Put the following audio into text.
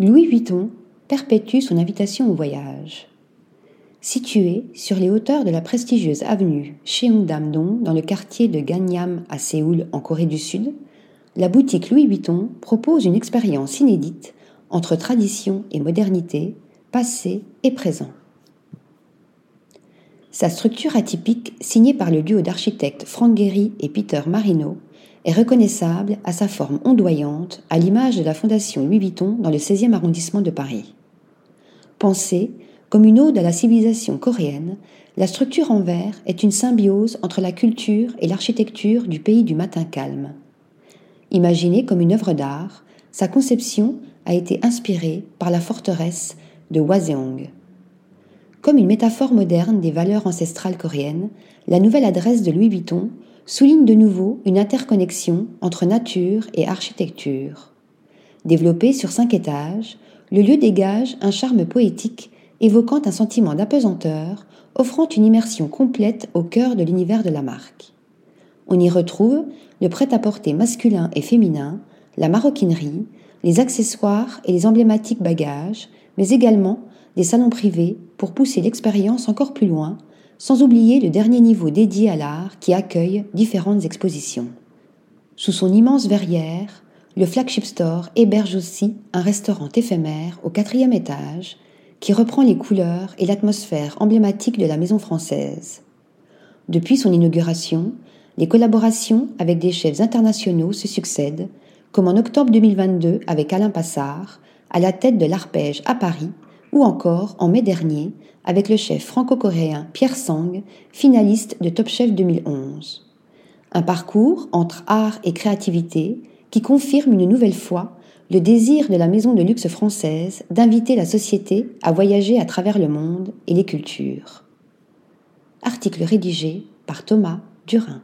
Louis Vuitton perpétue son invitation au voyage. Située sur les hauteurs de la prestigieuse avenue Cheongdam-dong dans le quartier de Gangnam à Séoul en Corée du Sud, la boutique Louis Vuitton propose une expérience inédite entre tradition et modernité, passé et présent. Sa structure atypique, signée par le duo d'architectes Frank Gehry et Peter Marino, est reconnaissable à sa forme ondoyante, à l'image de la Fondation Louis Vuitton dans le 16e arrondissement de Paris. Pensée comme une ode à la civilisation coréenne, la structure en verre est une symbiose entre la culture et l'architecture du pays du matin calme. Imaginée comme une œuvre d'art, sa conception a été inspirée par la forteresse de Hwaseong. Comme une métaphore moderne des valeurs ancestrales coréennes, la nouvelle adresse de Louis Vuitton souligne de nouveau une interconnexion entre nature et architecture. Développé sur cinq étages, le lieu dégage un charme poétique évoquant un sentiment d'apesanteur, offrant une immersion complète au cœur de l'univers de la marque. On y retrouve le prêt-à-porter masculin et féminin, la maroquinerie, les accessoires et les emblématiques bagages, mais également des salons privés pour pousser l'expérience encore plus loin, sans oublier le dernier niveau dédié à l'art qui accueille différentes expositions. Sous son immense verrière, le flagship store héberge aussi un restaurant éphémère au quatrième étage qui reprend les couleurs et l'atmosphère emblématique de la maison française. Depuis son inauguration, les collaborations avec des chefs internationaux se succèdent, comme en octobre 2022 avec Alain Passard, à la tête de l'Arpège à Paris, ou encore en mai dernier avec le chef franco-coréen Pierre Sang, finaliste de Top Chef 2011. Un parcours entre art et créativité qui confirme une nouvelle fois le désir de la maison de luxe française d'inviter la société à voyager à travers le monde et les cultures. Article rédigé par Thomas Durin.